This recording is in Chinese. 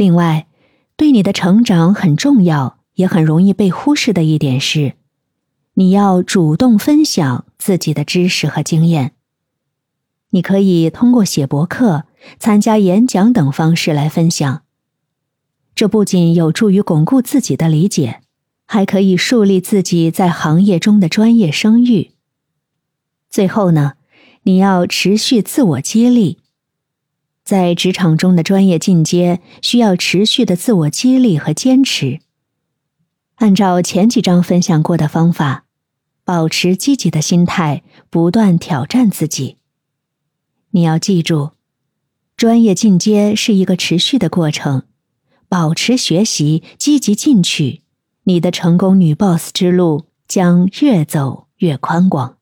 另外，对你的成长很重要，也很容易被忽视的一点是，你要主动分享自己的知识和经验。你可以通过写博客、参加演讲等方式来分享。这不仅有助于巩固自己的理解，还可以树立自己在行业中的专业声誉。最后呢，你要持续自我激励。在职场中的专业进阶，需要持续的自我激励和坚持。按照前几章分享过的方法，保持积极的心态，不断挑战自己。你要记住，专业进阶是一个持续的过程。保持学习，积极进取，你的成功女 boss 之路将越走越宽广。